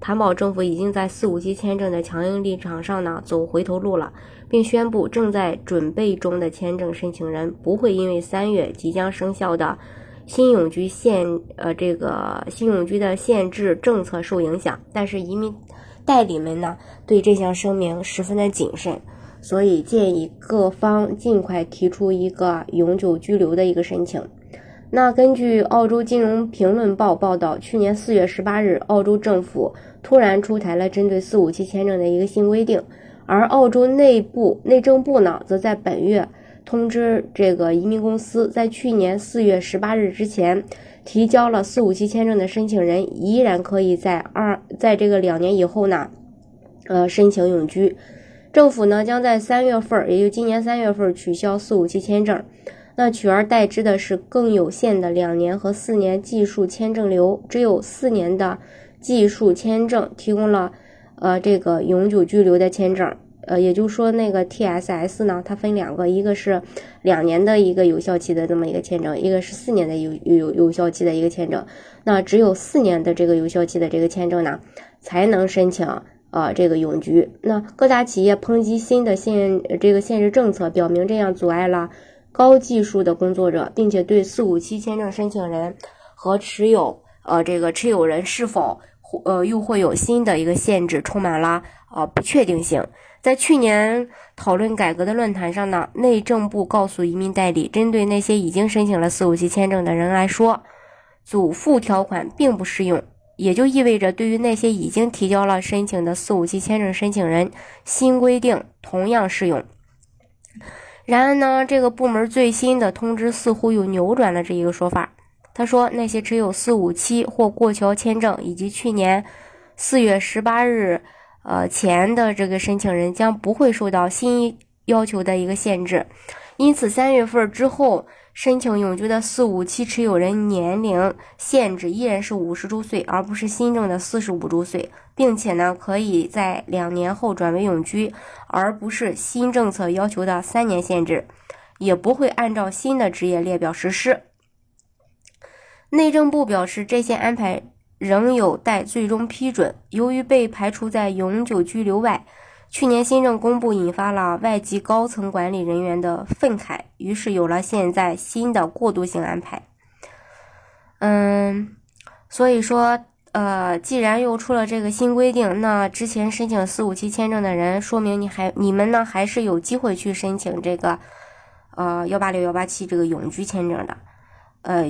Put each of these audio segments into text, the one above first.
坦保政府已经在四五七签证的强硬立场上呢走回头路了，并宣布正在准备中的签证申请人不会因为三月即将生效的新永居限呃这个新永居的限制政策受影响。但是移民代理们呢对这项声明十分的谨慎，所以建议各方尽快提出一个永久居留的一个申请。那根据澳洲金融评论报报道，去年四月十八日，澳洲政府突然出台了针对四五七签证的一个新规定，而澳洲内部内政部呢，则在本月通知这个移民公司，在去年四月十八日之前提交了四五七签证的申请人，依然可以在二在这个两年以后呢，呃，申请永居。政府呢，将在三月份，也就今年三月份取消四五七签证。那取而代之的是更有限的两年和四年技术签证流，只有四年的技术签证提供了，呃，这个永久居留的签证，呃，也就是说那个 TSS 呢，它分两个，一个是两年的一个有效期的这么一个签证，一个是四年的有有有效期的一个签证。那只有四年的这个有效期的这个签证呢，才能申请呃这个永居。那各大企业抨击新的限这个限制政策，表明这样阻碍了。高技术的工作者，并且对四五七签证申请人和持有呃这个持有人是否呃又会有新的一个限制，充满了呃不确定性。在去年讨论改革的论坛上呢，内政部告诉移民代理，针对那些已经申请了四五七签证的人来说，祖父条款并不适用，也就意味着对于那些已经提交了申请的四五七签证申请人，新规定同样适用。然而呢，这个部门最新的通知似乎又扭转了这一个说法。他说，那些持有四五七或过桥签证以及去年四月十八日呃前的这个申请人将不会受到新要求的一个限制。因此，三月份之后。申请永居的四五七持有人年龄限制依然是五十周岁，而不是新政的四十五周岁，并且呢，可以在两年后转为永居，而不是新政策要求的三年限制，也不会按照新的职业列表实施。内政部表示，这些安排仍有待最终批准。由于被排除在永久居留外。去年新政公布，引发了外籍高层管理人员的愤慨，于是有了现在新的过渡性安排。嗯，所以说，呃，既然又出了这个新规定，那之前申请四五七签证的人，说明你还你们呢还是有机会去申请这个，呃，幺八六幺八七这个永居签证的。呃，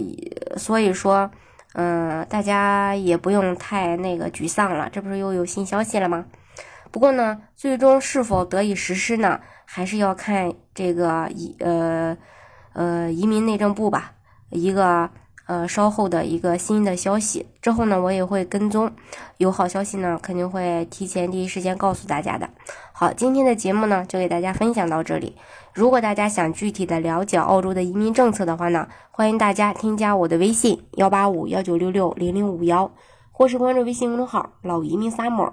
所以说，嗯，大家也不用太那个沮丧了，这不是又有新消息了吗？不过呢，最终是否得以实施呢，还是要看这个移呃呃移民内政部吧一个呃稍后的一个新的消息之后呢，我也会跟踪，有好消息呢肯定会提前第一时间告诉大家的。好，今天的节目呢就给大家分享到这里。如果大家想具体的了解澳洲的移民政策的话呢，欢迎大家添加我的微信幺八五幺九六六零零五幺，或是关注微信公众号老移民 summer。